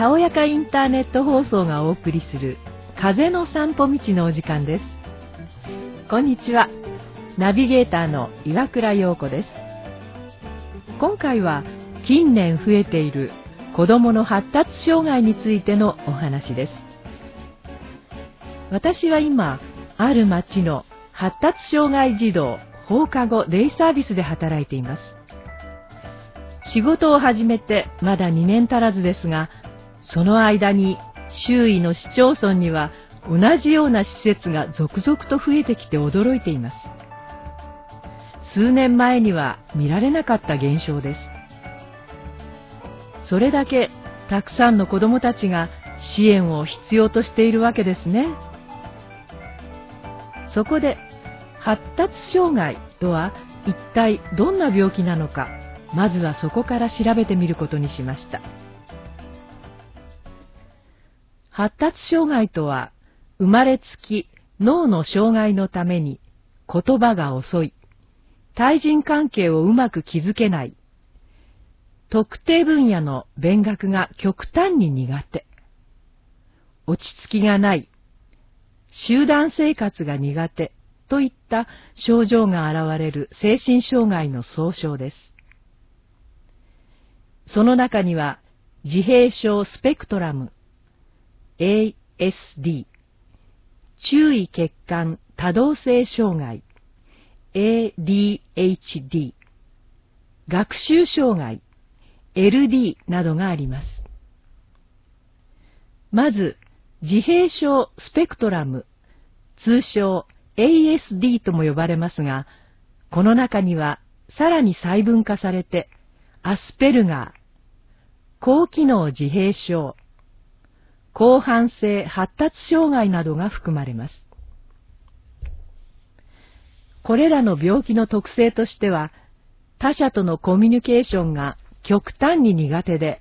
たおやかインターネット放送がお送りする風の散歩道のお時間です。こんにちは。ナビゲーターの岩倉陽子です。今回は近年増えている子どもの発達障害についてのお話です。私は今ある町の発達障害児童放課後デイサービスで働いています。仕事を始めてまだ2年足らずですがその間に周囲の市町村には同じような施設が続々と増えてきて驚いています。数年前には見られなかった現象です。それだけたくさんの子どもたちが支援を必要としているわけですね。そこで発達障害とは一体どんな病気なのかまずはそこから調べてみることにしました。発達障害とは生まれつき脳の障害のために言葉が遅い。対人関係をうまく築けない。特定分野の勉学が極端に苦手。落ち着きがない。集団生活が苦手。といった症状が現れる。精神障害の総称です。その中には自閉症スペクトラム ASD 注意欠陥多動性障害。ADHD 学習障害。LD などがあります。まず、自閉症スペクトラム、通称 ASD とも呼ばれますが、この中にはさらに細分化されて、アスペルガー、高機能自閉症、広範性発達障害などが含まれます。これらの病気の特性としては、他者とのコミュニケーションが極端に苦手で、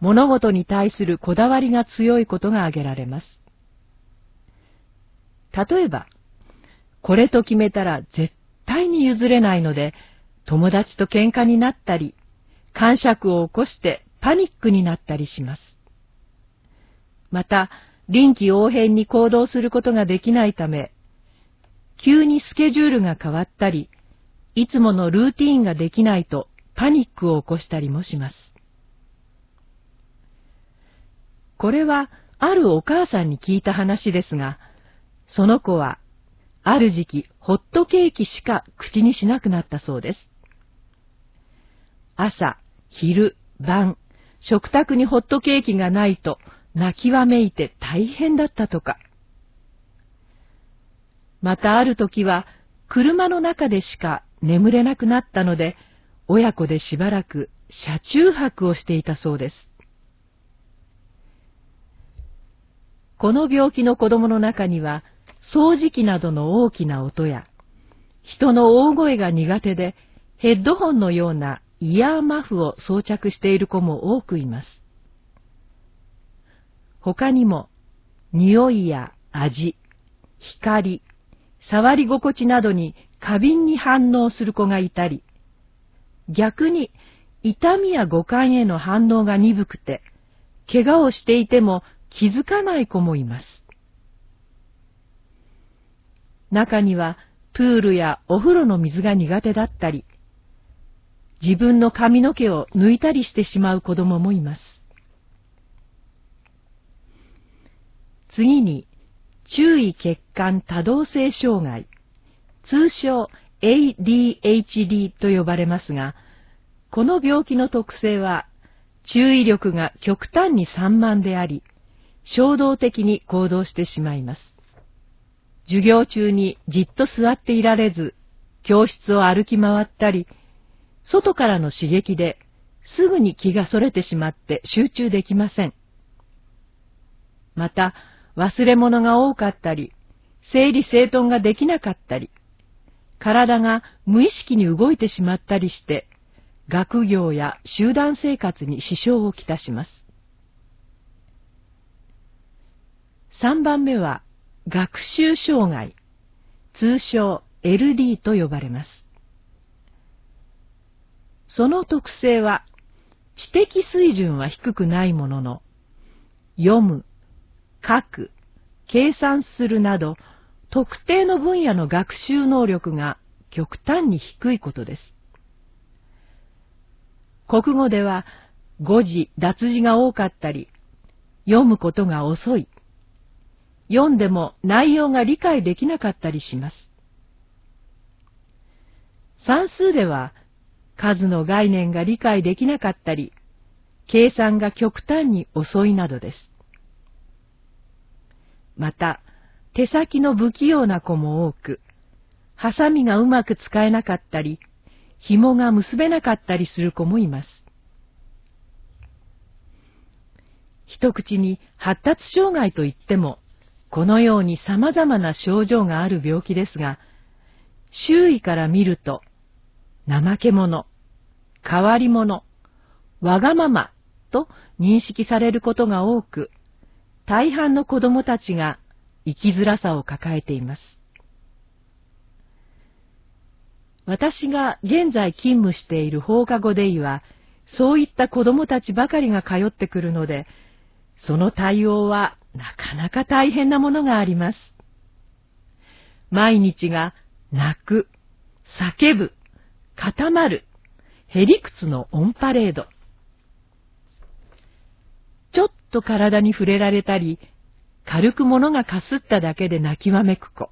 物事に対するこだわりが強いことが挙げられます。例えば、これと決めたら絶対に譲れないので、友達と喧嘩になったり、感触を起こしてパニックになったりします。また、臨機応変に行動することができないため、急にスケジュールが変わったり、いつものルーティーンができないとパニックを起こしたりもします。これはあるお母さんに聞いた話ですが、その子はある時期ホットケーキしか口にしなくなったそうです。朝、昼、晩、食卓にホットケーキがないと泣きわめいて大変だったとか。またある時は車の中でしか眠れなくなったので、親子でしばらく車中泊をしていたそうです。この病気の子供の中には、掃除機などの大きな音や、人の大声が苦手で、ヘッドホンのようなイヤーマフを装着している子も多くいます。他にも、匂いや味、光、触り心地などに過敏に反応する子がいたり、逆に痛みや五感への反応が鈍くて、怪我をしていても気づかない子もいます。中にはプールやお風呂の水が苦手だったり、自分の髪の毛を抜いたりしてしまう子供もいます。次に、注意欠陥多動性障害、通称 ADHD と呼ばれますが、この病気の特性は、注意力が極端に散漫であり、衝動的に行動してしまいます。授業中にじっと座っていられず、教室を歩き回ったり、外からの刺激ですぐに気がそれてしまって集中できません。また、忘れ物が多かったり、整理整頓ができなかったり、体が無意識に動いてしまったりして、学業や集団生活に支障をきたします。3番目は学習障害、通称 LD と呼ばれます。その特性は知的水準は低くないものの、読む、書く、計算するなど、特定の分野の学習能力が極端に低いことです。国語では誤字、脱字が多かったり、読むことが遅い、読んでも内容が理解できなかったりします。算数では数の概念が理解できなかったり、計算が極端に遅いなどです。また、手先の不器用な子も多く、ハサミがうまく使えなかったり、紐が結べなかったりする子もいます。一口に発達障害といっても、このように様々な症状がある病気ですが、周囲から見ると、怠け者、変わり者、わがままと認識されることが多く、大半の子供たちが生きづらさを抱えています。私が現在勤務している放課後デイは、そういった子供たちばかりが通ってくるので、その対応はなかなか大変なものがあります。毎日が泣く、叫ぶ、固まる、へりくつのオンパレード。ちょっと体に触れられたり、軽く物がかすっただけで泣きわめく子。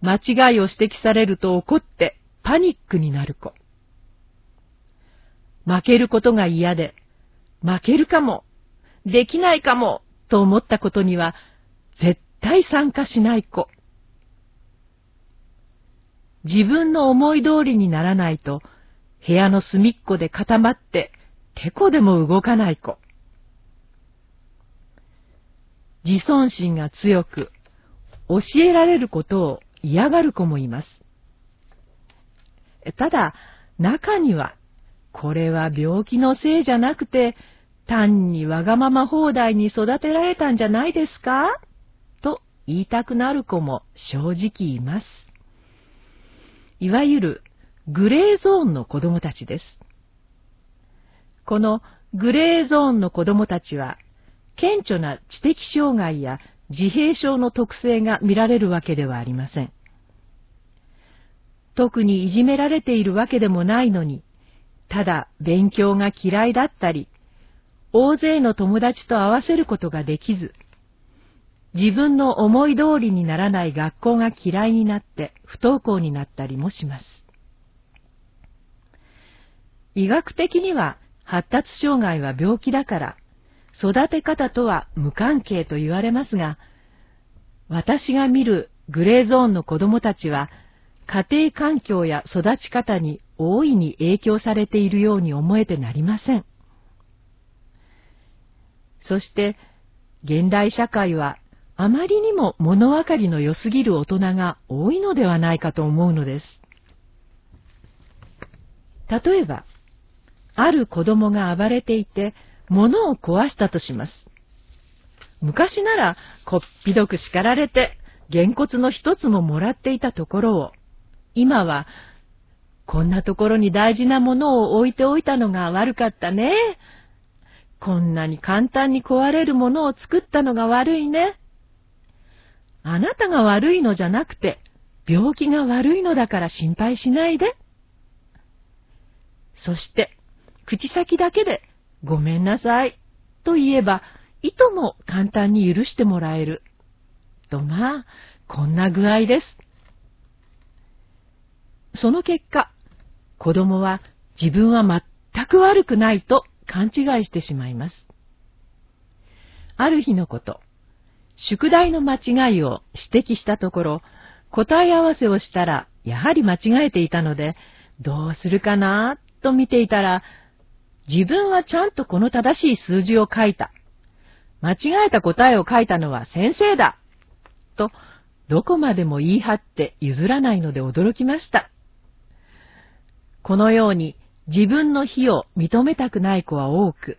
間違いを指摘されると怒ってパニックになる子。負けることが嫌で、負けるかもできないかも、と思ったことには、絶対参加しない子。自分の思い通りにならないと、部屋の隅っこで固まって、てこでも動かない子。自尊心が強く、教えられることを嫌がる子もいます。ただ、中には、これは病気のせいじゃなくて、単にわがまま放題に育てられたんじゃないですか？と言いたくなる子も正直います。いわゆるグレーゾーンの子供たちです。このグレーゾーンの子供たちは、顕著な知的障害や自閉症の特性が見られるわけではありません。特にいじめられているわけでもないのに、ただ勉強が嫌いだったり、大勢の友達と合わせることができず、自分の思い通りにならない学校が嫌いになって不登校になったりもします。医学的には発達障害は病気だから育て方とは無関係と言われますが、私が見るグレーゾーンの子供たちは家庭環境や育ち方に大いに影響されているように思えてなりません。そして、現代社会はあまりにも物分かりの良すぎる大人が多いのではないかと思うのです。例えば、ある子供が暴れていて、物を壊したとします。昔なら、こっぴどく叱られて、げんこつの一つももらっていたところを、今は、こんなところに大事なものを置いておいたのが悪かったね。こんなに簡単に壊れるものを作ったのが悪いね。あなたが悪いのじゃなくて、病気が悪いのだから心配しないで。そして、口先だけで、ごめんなさい、と言えば、いとも簡単に許してもらえる。とまあ、こんな具合です。その結果、子供は自分は全く悪くないと勘違いしてしまいます。ある日のこと、宿題の間違いを指摘したところ、答え合わせをしたら、やはり間違えていたので、どうするかなと見ていたら、自分はちゃんとこの正しい数字を書いた。間違えた答えを書いたのは先生だ。と、どこまでも言い張って譲らないので驚きました。このように自分の非を認めたくない子は多く、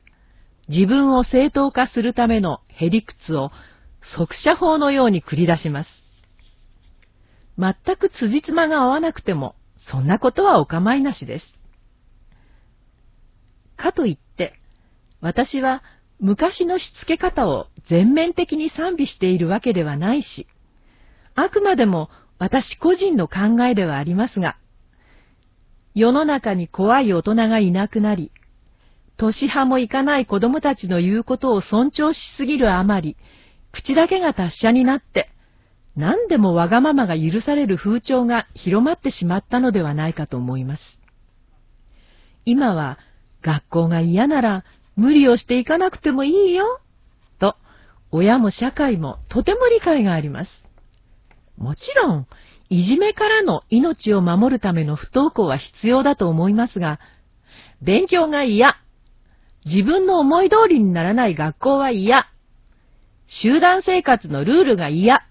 自分を正当化するためのへりくつを即射法のように繰り出します。全く辻褄が合わなくても、そんなことはお構いなしです。かといって、私は昔のしつけ方を全面的に賛美しているわけではないし、あくまでも私個人の考えではありますが、世の中に怖い大人がいなくなり、年派もいかない子供たちの言うことを尊重しすぎるあまり、口だけが達者になって、何でもわがままが許される風潮が広まってしまったのではないかと思います。今は学校が嫌なら無理をしていかなくてもいいよ、と親も社会もとても理解があります。もちろん、いじめからの命を守るための不登校は必要だと思いますが、勉強が嫌、自分の思い通りにならない学校は嫌、集団生活のルールが嫌、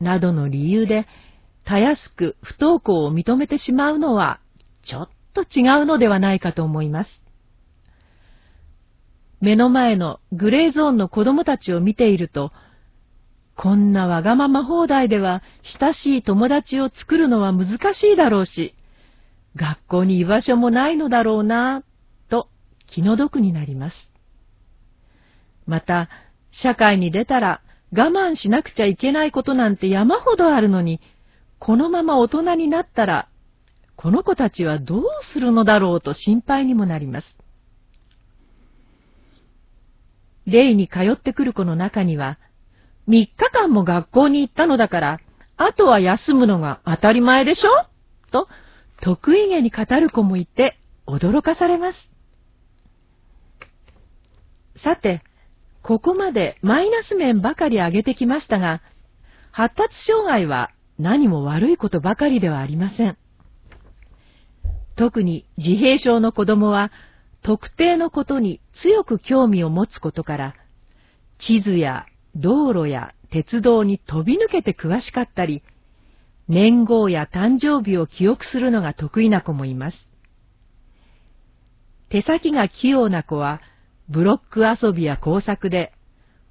などの理由で、たやすく不登校を認めてしまうのは、ちょっと違うのではないかと思います。目の前のグレーゾーンの子供たちを見ていると、こんなわがまま放題では親しい友達を作るのは難しいだろうし、学校に居場所もないのだろうな、と気の毒になります。また、社会に出たら我慢しなくちゃいけないことなんて山ほどあるのに、このまま大人になったら、この子たちはどうするのだろうと心配にもなります。例に通ってくる子の中には、3日間も学校に行ったのだから、あとは休むのが当たり前でしょ？と、得意げに語る子もいて、驚かされます。さて、ここまでマイナス面ばかり挙げてきましたが、発達障害は何も悪いことばかりではありません。特に自閉症の子供は特定のことに強く興味を持つことから、地図や道路や鉄道に飛び抜けて詳しかったり、年号や誕生日を記憶するのが得意な子もいます。手先が器用な子は、ブロック遊びや工作で、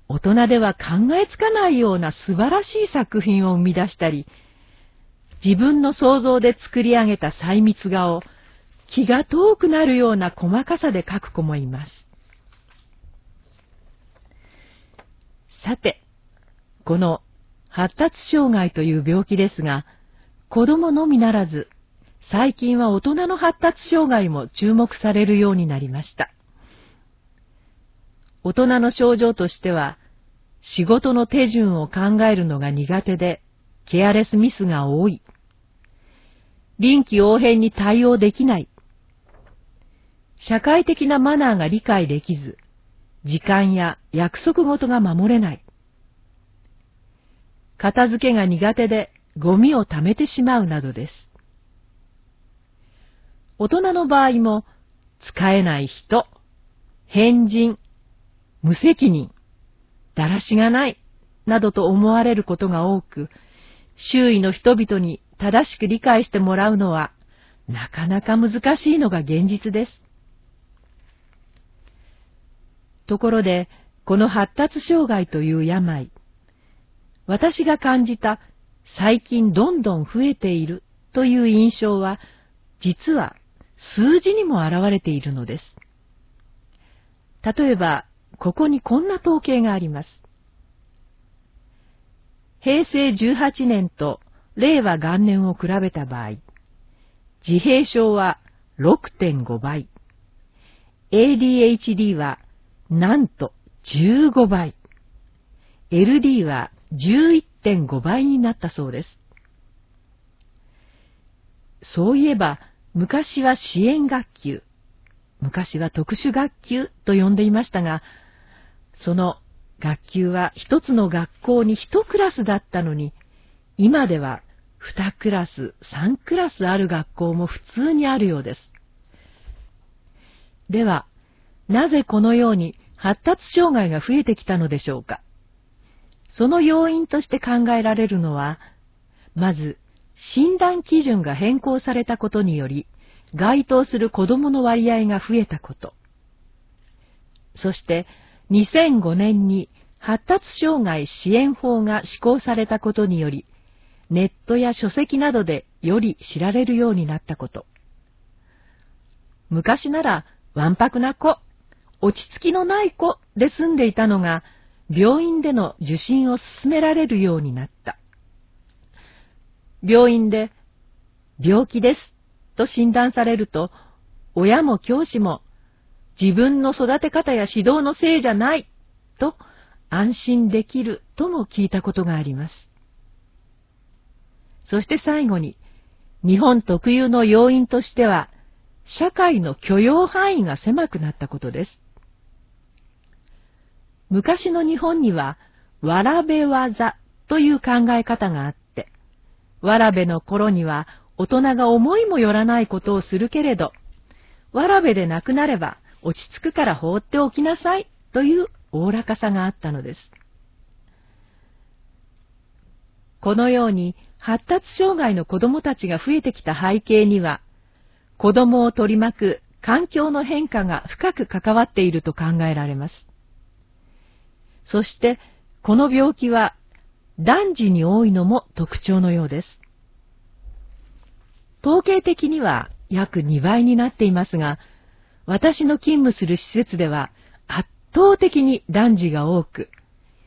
大人では考えつかないような素晴らしい作品を生み出したり、自分の想像で作り上げた細密画を気が遠くなるような細かさで描く子もいます。さて、この発達障害という病気ですが、子供のみならず、最近は大人の発達障害も注目されるようになりました。大人の症状としては、仕事の手順を考えるのが苦手で、ケアレスミスが多い。臨機応変に対応できない。社会的なマナーが理解できず、時間や約束事が守れない。片付けが苦手でゴミを貯めてしまうなどです。大人の場合も、使えない人、変人、無責任、だらしがない、などと思われることが多く、周囲の人々に正しく理解してもらうのは、なかなか難しいのが現実です。ところで、この発達障害という病、私が感じた最近どんどん増えているという印象は、実は数字にも現れているのです。例えば、ここにこんな統計があります。平成18年と令和元年を比べた場合、自閉症は6.5倍、ADHD はなんと15倍、LD は11.5倍になったそうです。そういえば、昔は支援学級、昔は特殊学級と呼んでいましたが、その学級は一つの学校に一クラスだったのに、今では二クラス、三クラスある学校も普通にあるようです。では、なぜこのように発達障害が増えてきたのでしょうか？その要因として考えられるのは、まず、診断基準が変更されたことにより、該当する子供の割合が増えたこと。そして、2005年に発達障害支援法が施行されたことにより、ネットや書籍などでより知られるようになったこと。昔なら、わんぱくな子、落ち着きのない子で住んでいたのが、病院での受診を勧められるようになった。病院で、病気ですと診断されると、親も教師も自分の育て方や指導のせいじゃないと安心できるとも聞いたことがあります。そして最後に、日本特有の要因としては、社会の許容範囲が狭くなったことです。昔の日本には、わらべ技という考え方があって、わらべの頃には大人が思いもよらないことをするけれど、わらべでなくなれば落ち着くから放っておきなさいというおおらかさがあったのです。このように発達障害の子供たちが増えてきた背景には、子供を取り巻く環境の変化が深く関わっていると考えられます。そして、この病気は男児に多いのも特徴のようです。統計的には約2倍になっていますが、私の勤務する施設では圧倒的に男児が多く、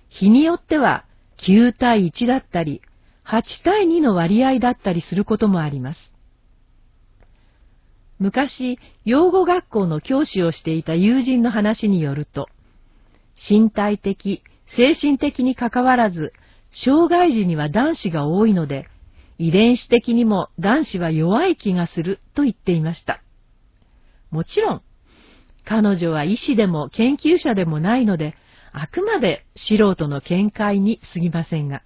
日によっては9対1だったり、8対2の割合だったりすることもあります。昔、養護学校の教師をしていた友人の話によると、身体的、精神的にかかわらず、障害児には男子が多いので、遺伝子的にも男子は弱い気がすると言っていました。もちろん、彼女は医師でも研究者でもないので、あくまで素人の見解に過ぎませんが。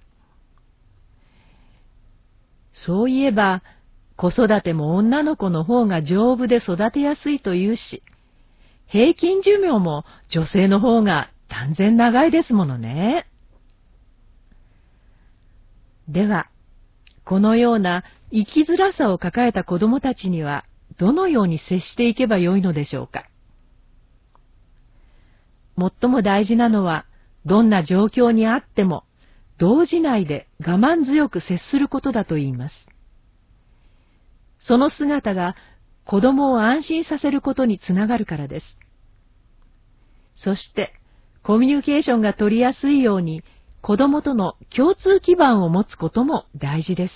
そういえば、子育ても女の子の方が丈夫で育てやすいというし、平均寿命も女性の方が断然長いですものね。では、このような生きづらさを抱えた子供たちには、どのように接していけばよいのでしょうか。最も大事なのは、どんな状況にあっても、同時内で我慢強く接することだと言います。その姿が子供を安心させることにつながるからです。そして、コミュニケーションが取りやすいように、子供との共通基盤を持つことも大事です。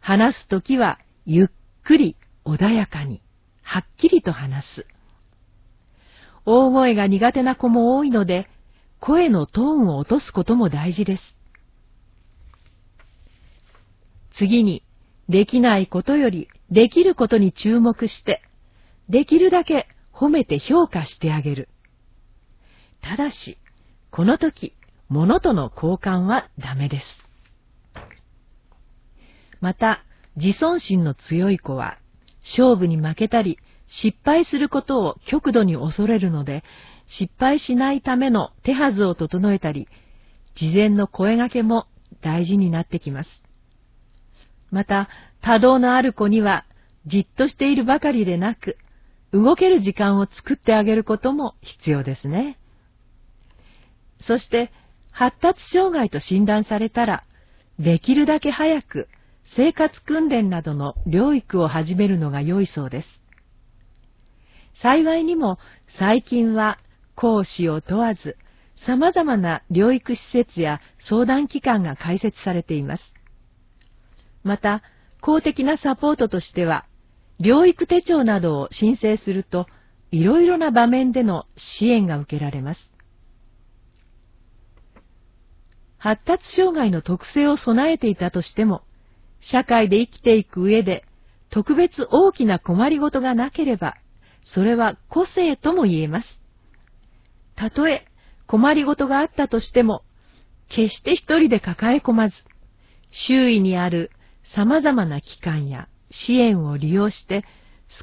話すときは、ゆっくり、穏やかに、はっきりと話す。大声が苦手な子も多いので、声のトーンを落とすことも大事です。次に、できないことよりできることに注目して、できるだけ褒めて評価してあげる。ただし、この時、物との交換はダメです。また、自尊心の強い子は、勝負に負けたり、失敗することを極度に恐れるので、失敗しないための手はずを整えたり、事前の声がけも大事になってきます。また、多動のある子には、じっとしているばかりでなく、動ける時間を作ってあげることも必要ですね。そして、発達障害と診断されたら、できるだけ早く生活訓練などの療育を始めるのが良いそうです。幸いにも最近は講師を問わず、様々な療育施設や相談機関が開設されています。また、公的なサポートとしては、療育手帳などを申請すると、いろいろな場面での支援が受けられます。発達障害の特性を備えていたとしても、社会で生きていく上で特別大きな困りごとがなければ、それは個性とも言えます。たとえ困りごとがあったとしても、決して一人で抱え込まず、周囲にある様々な機関や支援を利用して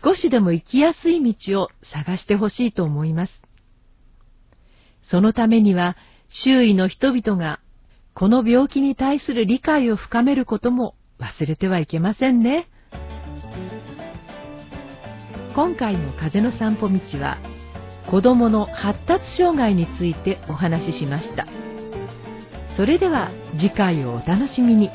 少しでも生きやすい道を探してほしいと思います。そのためには周囲の人々がこの病気に対する理解を深めることも忘れてはいけませんね。今回の風の散歩道は子供の発達障害についてお話ししました。それでは次回をお楽しみに。